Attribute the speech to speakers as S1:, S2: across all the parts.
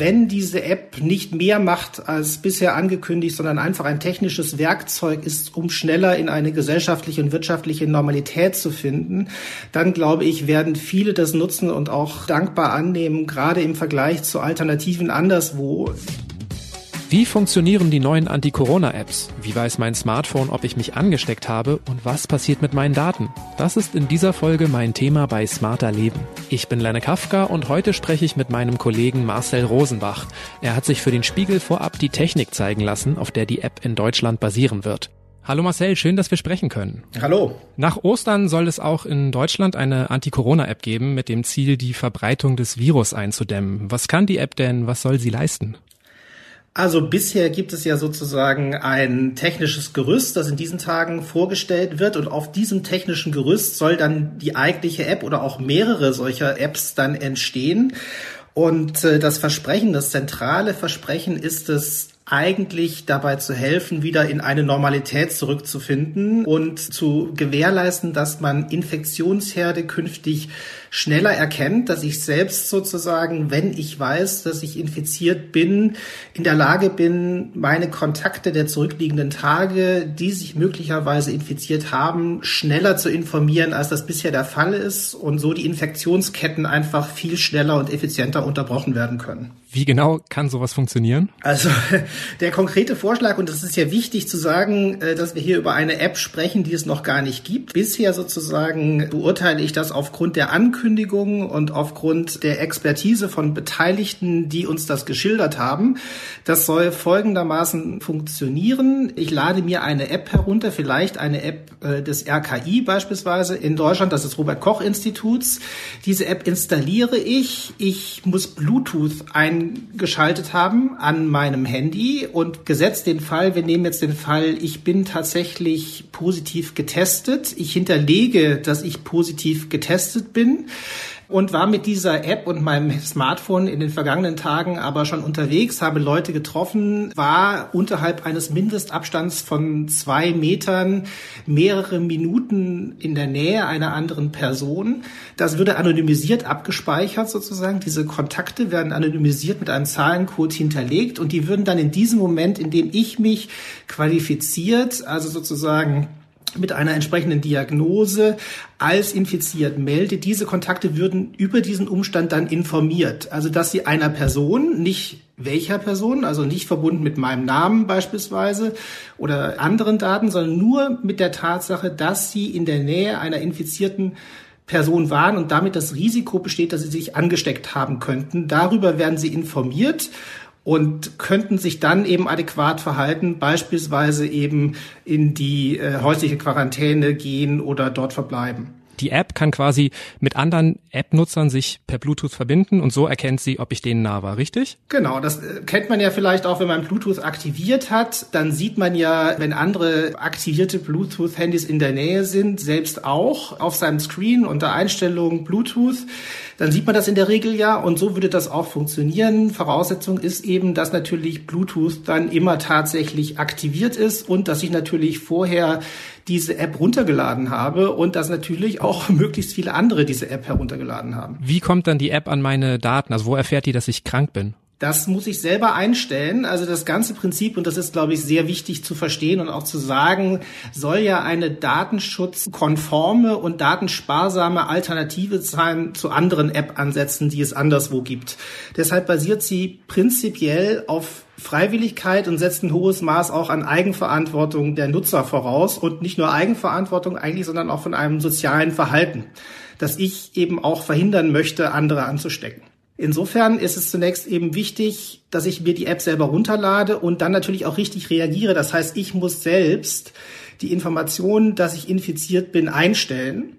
S1: wenn diese App nicht mehr macht als bisher angekündigt, sondern einfach ein technisches Werkzeug ist, um schneller in eine gesellschaftliche und wirtschaftliche Normalität zu finden, dann glaube ich, werden viele das nutzen und auch dankbar annehmen, gerade im Vergleich zu Alternativen anderswo.
S2: Wie funktionieren die neuen Anti-Corona-Apps? Wie weiß mein Smartphone, ob ich mich angesteckt habe? Und was passiert mit meinen Daten? Das ist in dieser Folge mein Thema bei Smarter Leben. Ich bin Lenne Kafka und heute spreche ich mit meinem Kollegen Marcel Rosenbach. Er hat sich für den Spiegel vorab die Technik zeigen lassen, auf der die App in Deutschland basieren wird. Hallo Marcel, schön, dass wir sprechen können.
S1: Hallo.
S2: Nach Ostern soll es auch in Deutschland eine Anti-Corona-App geben mit dem Ziel, die Verbreitung des Virus einzudämmen. Was kann die App denn? Was soll sie leisten?
S1: Also bisher gibt es ja sozusagen ein technisches Gerüst, das in diesen Tagen vorgestellt wird und auf diesem technischen Gerüst soll dann die eigentliche App oder auch mehrere solcher Apps dann entstehen. Und äh, das Versprechen, das zentrale Versprechen ist es, eigentlich dabei zu helfen, wieder in eine Normalität zurückzufinden und zu gewährleisten, dass man Infektionsherde künftig schneller erkennt, dass ich selbst sozusagen, wenn ich weiß, dass ich infiziert bin, in der Lage bin, meine Kontakte der zurückliegenden Tage, die sich möglicherweise infiziert haben, schneller zu informieren, als das bisher der Fall ist und so die Infektionsketten einfach viel schneller und effizienter unterbrochen werden können.
S2: Wie genau kann sowas funktionieren?
S1: Also der konkrete Vorschlag, und das ist ja wichtig zu sagen, äh, dass wir hier über eine App sprechen, die es noch gar nicht gibt. Bisher sozusagen beurteile ich das aufgrund der Ankündigungen und aufgrund der Expertise von Beteiligten, die uns das geschildert haben. Das soll folgendermaßen funktionieren. Ich lade mir eine App herunter, vielleicht eine App äh, des RKI beispielsweise in Deutschland, das ist Robert Koch Instituts. Diese App installiere ich. Ich muss Bluetooth eingeschaltet haben an meinem Handy und gesetzt den Fall, wir nehmen jetzt den Fall, ich bin tatsächlich positiv getestet. Ich hinterlege, dass ich positiv getestet bin und war mit dieser App und meinem Smartphone in den vergangenen Tagen aber schon unterwegs, habe Leute getroffen, war unterhalb eines Mindestabstands von zwei Metern mehrere Minuten in der Nähe einer anderen Person. Das würde anonymisiert abgespeichert sozusagen. Diese Kontakte werden anonymisiert mit einem Zahlencode hinterlegt und die würden dann in diesem Moment, in dem ich mich qualifiziert, also sozusagen mit einer entsprechenden Diagnose als infiziert melde. Diese Kontakte würden über diesen Umstand dann informiert. Also, dass sie einer Person, nicht welcher Person, also nicht verbunden mit meinem Namen beispielsweise oder anderen Daten, sondern nur mit der Tatsache, dass sie in der Nähe einer infizierten Person waren und damit das Risiko besteht, dass sie sich angesteckt haben könnten. Darüber werden sie informiert und könnten sich dann eben adäquat verhalten, beispielsweise eben in die äh, häusliche Quarantäne gehen oder dort verbleiben.
S2: Die App kann quasi mit anderen App-Nutzern sich per Bluetooth verbinden und so erkennt sie, ob ich denen nah war, richtig?
S1: Genau, das äh, kennt man ja vielleicht auch, wenn man Bluetooth aktiviert hat. Dann sieht man ja, wenn andere aktivierte Bluetooth-Handys in der Nähe sind, selbst auch auf seinem Screen unter Einstellungen Bluetooth dann sieht man das in der Regel ja und so würde das auch funktionieren. Voraussetzung ist eben, dass natürlich Bluetooth dann immer tatsächlich aktiviert ist und dass ich natürlich vorher diese App runtergeladen habe und dass natürlich auch möglichst viele andere diese App heruntergeladen haben.
S2: Wie kommt dann die App an meine Daten? Also wo erfährt die, dass ich krank bin?
S1: Das muss ich selber einstellen. Also das ganze Prinzip, und das ist, glaube ich, sehr wichtig zu verstehen und auch zu sagen, soll ja eine datenschutzkonforme und datensparsame Alternative sein zu anderen App-Ansätzen, die es anderswo gibt. Deshalb basiert sie prinzipiell auf Freiwilligkeit und setzt ein hohes Maß auch an Eigenverantwortung der Nutzer voraus und nicht nur Eigenverantwortung eigentlich, sondern auch von einem sozialen Verhalten, das ich eben auch verhindern möchte, andere anzustecken. Insofern ist es zunächst eben wichtig, dass ich mir die App selber runterlade und dann natürlich auch richtig reagiere. Das heißt, ich muss selbst die Information, dass ich infiziert bin, einstellen.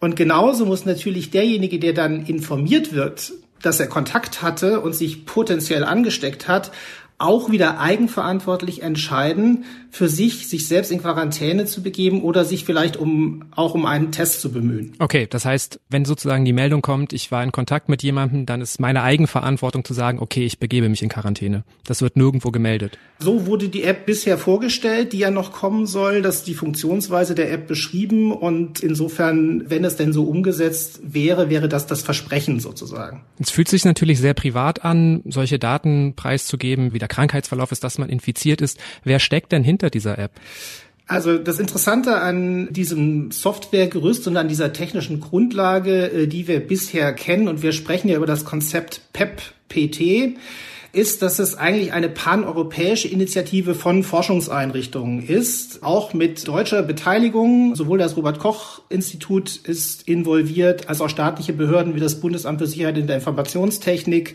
S1: Und genauso muss natürlich derjenige, der dann informiert wird, dass er Kontakt hatte und sich potenziell angesteckt hat, auch wieder eigenverantwortlich entscheiden, für sich, sich selbst in Quarantäne zu begeben oder sich vielleicht um, auch um einen Test zu bemühen.
S2: Okay, das heißt, wenn sozusagen die Meldung kommt, ich war in Kontakt mit jemandem, dann ist meine Eigenverantwortung zu sagen, okay, ich begebe mich in Quarantäne. Das wird nirgendwo gemeldet.
S1: So wurde die App bisher vorgestellt, die ja noch kommen soll, dass die Funktionsweise der App beschrieben und insofern, wenn es denn so umgesetzt wäre, wäre das das Versprechen sozusagen.
S2: Es fühlt sich natürlich sehr privat an, solche Daten preiszugeben, wie der Krankheitsverlauf ist, dass man infiziert ist. Wer steckt denn hinter dieser App?
S1: Also das Interessante an diesem Softwaregerüst und an dieser technischen Grundlage, äh, die wir bisher kennen, und wir sprechen ja über das Konzept PEP-PT, ist, dass es eigentlich eine paneuropäische Initiative von Forschungseinrichtungen ist, auch mit deutscher Beteiligung. Sowohl das Robert Koch Institut ist involviert, als auch staatliche Behörden wie das Bundesamt für Sicherheit in der Informationstechnik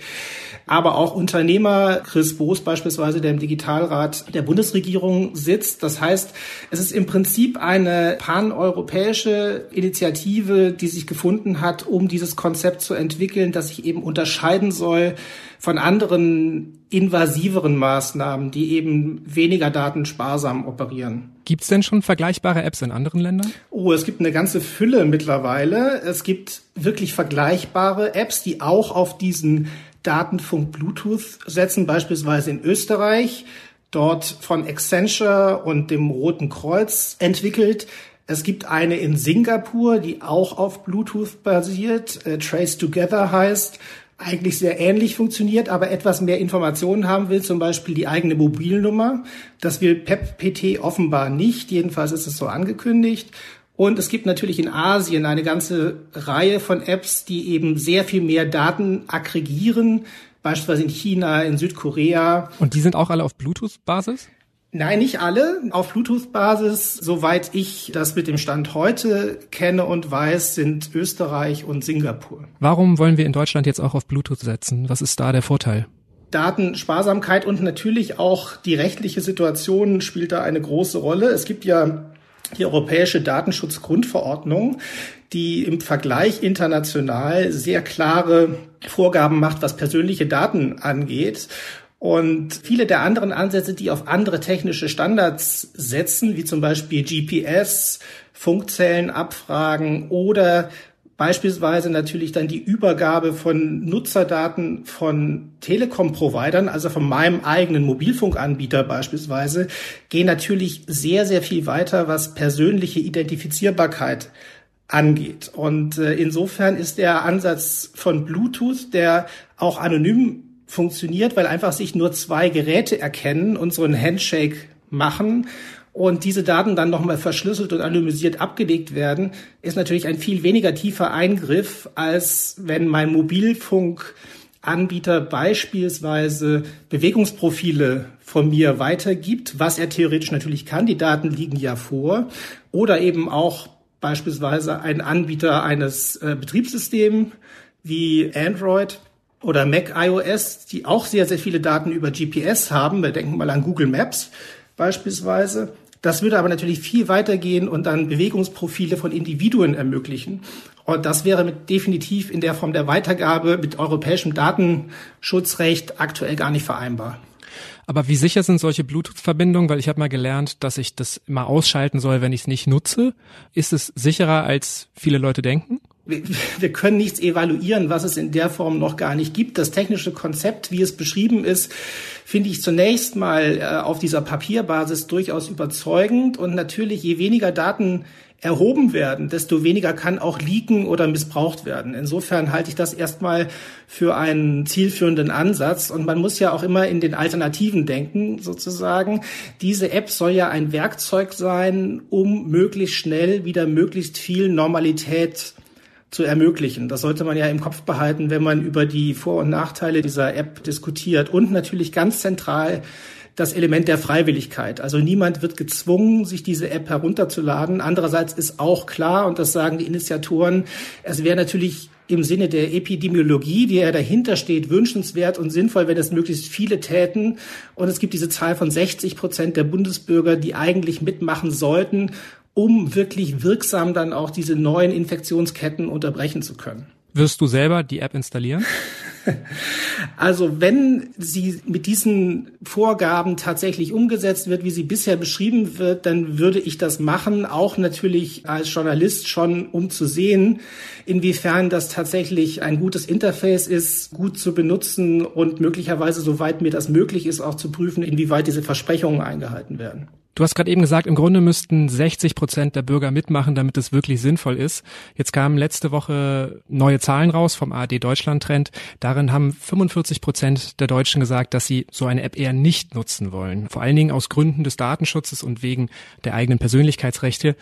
S1: aber auch Unternehmer, Chris Boos beispielsweise, der im Digitalrat der Bundesregierung sitzt. Das heißt, es ist im Prinzip eine paneuropäische Initiative, die sich gefunden hat, um dieses Konzept zu entwickeln, das sich eben unterscheiden soll von anderen invasiveren Maßnahmen, die eben weniger datensparsam operieren.
S2: Gibt es denn schon vergleichbare Apps in anderen Ländern?
S1: Oh, es gibt eine ganze Fülle mittlerweile. Es gibt wirklich vergleichbare Apps, die auch auf diesen Datenfunk Bluetooth setzen, beispielsweise in Österreich, dort von Accenture und dem Roten Kreuz entwickelt. Es gibt eine in Singapur, die auch auf Bluetooth basiert, äh, Trace Together heißt, eigentlich sehr ähnlich funktioniert, aber etwas mehr Informationen haben will, zum Beispiel die eigene Mobilnummer. Das will PEP-PT offenbar nicht, jedenfalls ist es so angekündigt. Und es gibt natürlich in Asien eine ganze Reihe von Apps, die eben sehr viel mehr Daten aggregieren, beispielsweise in China, in Südkorea.
S2: Und die sind auch alle auf Bluetooth-Basis?
S1: Nein, nicht alle. Auf Bluetooth-Basis, soweit ich das mit dem Stand heute kenne und weiß, sind Österreich und Singapur.
S2: Warum wollen wir in Deutschland jetzt auch auf Bluetooth setzen? Was ist da der Vorteil?
S1: Datensparsamkeit und natürlich auch die rechtliche Situation spielt da eine große Rolle. Es gibt ja die Europäische Datenschutzgrundverordnung, die im Vergleich international sehr klare Vorgaben macht, was persönliche Daten angeht. Und viele der anderen Ansätze, die auf andere technische Standards setzen, wie zum Beispiel GPS, Funkzellenabfragen oder Beispielsweise natürlich dann die Übergabe von Nutzerdaten von Telekom-Providern, also von meinem eigenen Mobilfunkanbieter beispielsweise, gehen natürlich sehr, sehr viel weiter, was persönliche Identifizierbarkeit angeht. Und äh, insofern ist der Ansatz von Bluetooth, der auch anonym funktioniert, weil einfach sich nur zwei Geräte erkennen und so einen Handshake machen und diese Daten dann nochmal verschlüsselt und anonymisiert abgelegt werden, ist natürlich ein viel weniger tiefer Eingriff, als wenn mein Mobilfunkanbieter beispielsweise Bewegungsprofile von mir weitergibt, was er theoretisch natürlich kann. Die Daten liegen ja vor. Oder eben auch beispielsweise ein Anbieter eines äh, Betriebssystems wie Android oder Mac iOS, die auch sehr, sehr viele Daten über GPS haben. Wir denken mal an Google Maps beispielsweise. Das würde aber natürlich viel weitergehen und dann Bewegungsprofile von Individuen ermöglichen. Und das wäre mit definitiv in der Form der Weitergabe mit europäischem Datenschutzrecht aktuell gar nicht vereinbar.
S2: Aber wie sicher sind solche Bluetooth-Verbindungen? Weil ich habe mal gelernt, dass ich das mal ausschalten soll, wenn ich es nicht nutze. Ist es sicherer, als viele Leute denken?
S1: Wir können nichts evaluieren, was es in der Form noch gar nicht gibt. Das technische Konzept, wie es beschrieben ist, finde ich zunächst mal äh, auf dieser Papierbasis durchaus überzeugend. Und natürlich, je weniger Daten erhoben werden, desto weniger kann auch leaken oder missbraucht werden. Insofern halte ich das erstmal für einen zielführenden Ansatz. Und man muss ja auch immer in den Alternativen denken, sozusagen. Diese App soll ja ein Werkzeug sein, um möglichst schnell wieder möglichst viel Normalität zu ermöglichen. Das sollte man ja im Kopf behalten, wenn man über die Vor- und Nachteile dieser App diskutiert. Und natürlich ganz zentral das Element der Freiwilligkeit. Also niemand wird gezwungen, sich diese App herunterzuladen. Andererseits ist auch klar, und das sagen die Initiatoren, es wäre natürlich im Sinne der Epidemiologie, die ja dahinter steht, wünschenswert und sinnvoll, wenn es möglichst viele täten. Und es gibt diese Zahl von 60 Prozent der Bundesbürger, die eigentlich mitmachen sollten um wirklich wirksam dann auch diese neuen Infektionsketten unterbrechen zu können.
S2: Wirst du selber die App installieren?
S1: Also wenn sie mit diesen Vorgaben tatsächlich umgesetzt wird, wie sie bisher beschrieben wird, dann würde ich das machen, auch natürlich als Journalist schon, um zu sehen, inwiefern das tatsächlich ein gutes Interface ist, gut zu benutzen und möglicherweise, soweit mir das möglich ist, auch zu prüfen, inwieweit diese Versprechungen eingehalten werden.
S2: Du hast gerade eben gesagt, im Grunde müssten 60 Prozent der Bürger mitmachen, damit es wirklich sinnvoll ist. Jetzt kamen letzte Woche neue Zahlen raus vom ARD Deutschland Trend. Darin haben 45 Prozent der Deutschen gesagt, dass sie so eine App eher nicht nutzen wollen. Vor allen Dingen aus Gründen des Datenschutzes und wegen der eigenen Persönlichkeitsrechte.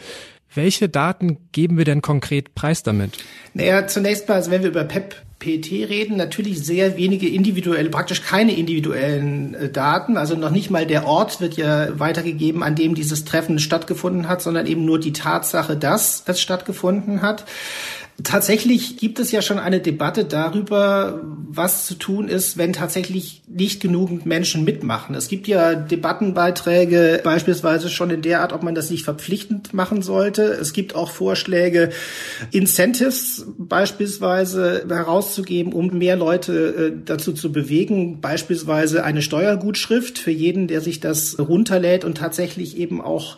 S2: Welche Daten geben wir denn konkret preis damit?
S1: Naja, zunächst mal, also wenn wir über PEP PT reden, natürlich sehr wenige individuelle, praktisch keine individuellen äh, Daten. Also noch nicht mal der Ort wird ja weitergegeben, an dem dieses Treffen stattgefunden hat, sondern eben nur die Tatsache, dass es stattgefunden hat. Tatsächlich gibt es ja schon eine Debatte darüber, was zu tun ist, wenn tatsächlich nicht genügend Menschen mitmachen. Es gibt ja Debattenbeiträge beispielsweise schon in der Art, ob man das nicht verpflichtend machen sollte. Es gibt auch Vorschläge, Incentives beispielsweise herauszugeben, um mehr Leute äh, dazu zu bewegen, beispielsweise eine Steuergutschrift für jeden, der sich das runterlädt und tatsächlich eben auch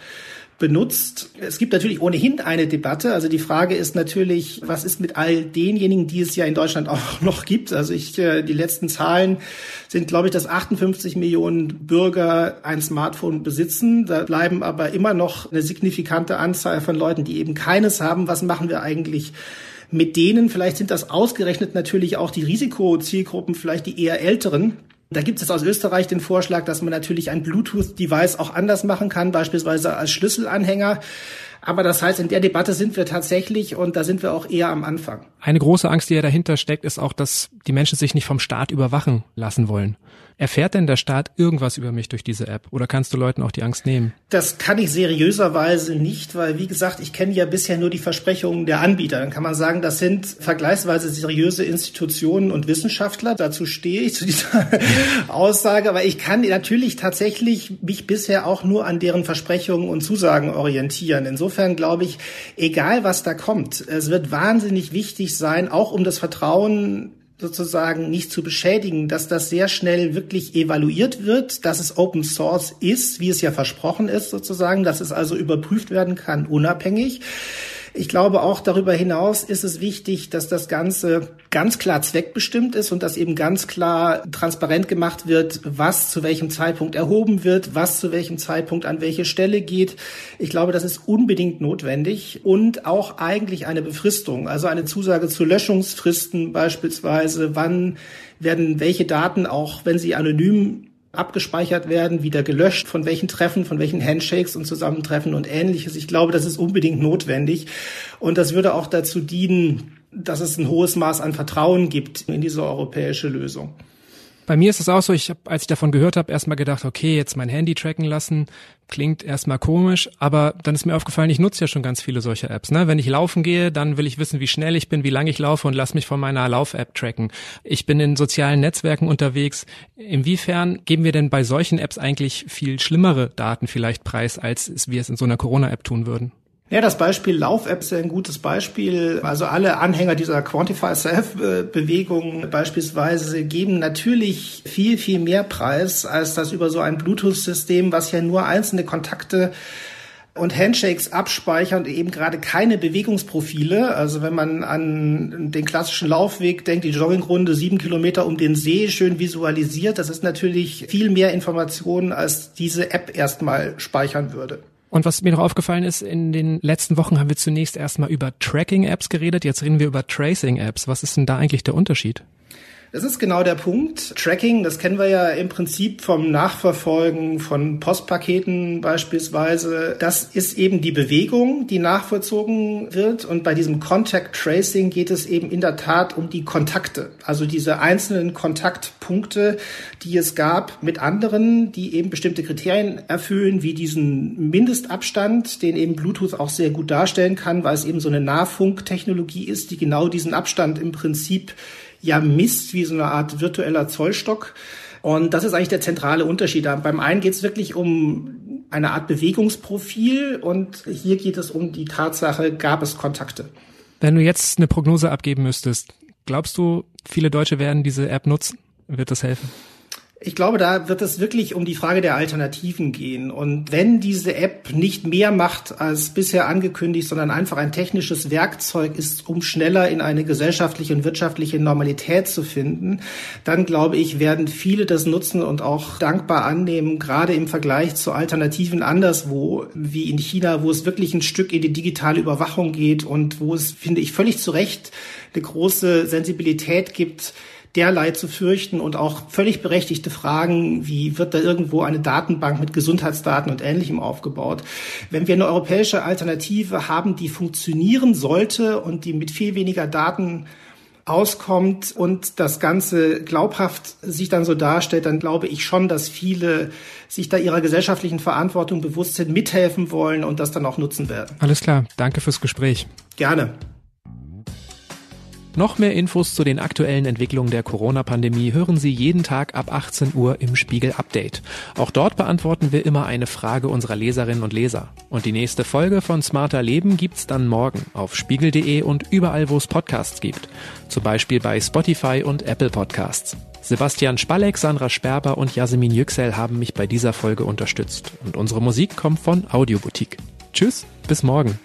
S1: benutzt. Es gibt natürlich ohnehin eine Debatte. Also die Frage ist natürlich, was ist mit all denjenigen, die es ja in Deutschland auch noch gibt? Also ich, äh, die letzten Zahlen sind, glaube ich, dass 58 Millionen Bürger ein Smartphone besitzen. Da bleiben aber immer noch eine signifikante Anzahl von Leuten, die eben keines haben. Was machen wir eigentlich? mit denen, vielleicht sind das ausgerechnet natürlich auch die Risikozielgruppen, vielleicht die eher älteren, da gibt es aus Österreich den Vorschlag, dass man natürlich ein Bluetooth-Device auch anders machen kann, beispielsweise als Schlüsselanhänger. Aber das heißt, in der Debatte sind wir tatsächlich und da sind wir auch eher am Anfang.
S2: Eine große Angst, die ja dahinter steckt, ist auch, dass die Menschen sich nicht vom Staat überwachen lassen wollen. Erfährt denn der Staat irgendwas über mich durch diese App oder kannst du Leuten auch die Angst nehmen?
S1: Das kann ich seriöserweise nicht, weil wie gesagt, ich kenne ja bisher nur die Versprechungen der Anbieter. Dann kann man sagen, das sind vergleichsweise seriöse Institutionen und Wissenschaftler. Dazu stehe ich zu dieser Aussage, aber ich kann natürlich tatsächlich mich bisher auch nur an deren Versprechungen und Zusagen orientieren. Insofern glaube ich, egal was da kommt, es wird wahnsinnig wichtig sein, auch um das Vertrauen sozusagen nicht zu beschädigen, dass das sehr schnell wirklich evaluiert wird, dass es Open Source ist, wie es ja versprochen ist sozusagen, dass es also überprüft werden kann, unabhängig. Ich glaube auch darüber hinaus ist es wichtig, dass das Ganze ganz klar zweckbestimmt ist und dass eben ganz klar transparent gemacht wird, was zu welchem Zeitpunkt erhoben wird, was zu welchem Zeitpunkt an welche Stelle geht. Ich glaube, das ist unbedingt notwendig und auch eigentlich eine Befristung, also eine Zusage zu Löschungsfristen beispielsweise, wann werden welche Daten auch, wenn sie anonym abgespeichert werden, wieder gelöscht, von welchen Treffen, von welchen Handshakes und Zusammentreffen und ähnliches. Ich glaube, das ist unbedingt notwendig. Und das würde auch dazu dienen, dass es ein hohes Maß an Vertrauen gibt in diese europäische Lösung.
S2: Bei mir ist es auch so, ich habe, als ich davon gehört habe, erstmal gedacht, okay, jetzt mein Handy tracken lassen, klingt erstmal komisch, aber dann ist mir aufgefallen, ich nutze ja schon ganz viele solche Apps. Ne? Wenn ich laufen gehe, dann will ich wissen, wie schnell ich bin, wie lange ich laufe und lass mich von meiner Lauf-App tracken. Ich bin in sozialen Netzwerken unterwegs. Inwiefern geben wir denn bei solchen Apps eigentlich viel schlimmere Daten vielleicht preis, als wir es in so einer Corona-App tun würden?
S1: Ja, das Beispiel Lauf-App ist ein gutes Beispiel. Also alle Anhänger dieser Quantify Self-Bewegung beispielsweise geben natürlich viel, viel mehr Preis als das über so ein Bluetooth-System, was ja nur einzelne Kontakte und Handshakes abspeichern und eben gerade keine Bewegungsprofile. Also wenn man an den klassischen Laufweg denkt, die Joggingrunde sieben Kilometer um den See schön visualisiert, das ist natürlich viel mehr Informationen, als diese App erstmal speichern würde.
S2: Und was mir noch aufgefallen ist, in den letzten Wochen haben wir zunächst erstmal über Tracking-Apps geredet, jetzt reden wir über Tracing-Apps. Was ist denn da eigentlich der Unterschied?
S1: Das ist genau der Punkt. Tracking, das kennen wir ja im Prinzip vom Nachverfolgen von Postpaketen beispielsweise. Das ist eben die Bewegung, die nachvollzogen wird. Und bei diesem Contact Tracing geht es eben in der Tat um die Kontakte. Also diese einzelnen Kontaktpunkte, die es gab mit anderen, die eben bestimmte Kriterien erfüllen, wie diesen Mindestabstand, den eben Bluetooth auch sehr gut darstellen kann, weil es eben so eine Nahfunktechnologie ist, die genau diesen Abstand im Prinzip ja misst wie so eine Art virtueller Zollstock. Und das ist eigentlich der zentrale Unterschied. Beim einen geht es wirklich um eine Art Bewegungsprofil und hier geht es um die Tatsache, gab es Kontakte.
S2: Wenn du jetzt eine Prognose abgeben müsstest, Glaubst du, viele Deutsche werden diese App nutzen? Wird das helfen?
S1: Ich glaube, da wird es wirklich um die Frage der Alternativen gehen. Und wenn diese App nicht mehr macht als bisher angekündigt, sondern einfach ein technisches Werkzeug ist, um schneller in eine gesellschaftliche und wirtschaftliche Normalität zu finden, dann glaube ich, werden viele das nutzen und auch dankbar annehmen, gerade im Vergleich zu Alternativen anderswo, wie in China, wo es wirklich ein Stück in die digitale Überwachung geht und wo es, finde ich, völlig zu Recht eine große Sensibilität gibt, derlei zu fürchten und auch völlig berechtigte Fragen, wie wird da irgendwo eine Datenbank mit Gesundheitsdaten und Ähnlichem aufgebaut. Wenn wir eine europäische Alternative haben, die funktionieren sollte und die mit viel weniger Daten auskommt und das Ganze glaubhaft sich dann so darstellt, dann glaube ich schon, dass viele sich da ihrer gesellschaftlichen Verantwortung bewusst sind, mithelfen wollen und das dann auch nutzen werden.
S2: Alles klar. Danke fürs Gespräch.
S1: Gerne.
S2: Noch mehr Infos zu den aktuellen Entwicklungen der Corona-Pandemie hören Sie jeden Tag ab 18 Uhr im Spiegel Update. Auch dort beantworten wir immer eine Frage unserer Leserinnen und Leser. Und die nächste Folge von Smarter Leben gibt's dann morgen auf spiegel.de und überall, wo es Podcasts gibt. Zum Beispiel bei Spotify und Apple Podcasts. Sebastian Spalleck, Sandra Sperber und Jasmin Yüksel haben mich bei dieser Folge unterstützt. Und unsere Musik kommt von Audioboutique. Tschüss, bis morgen.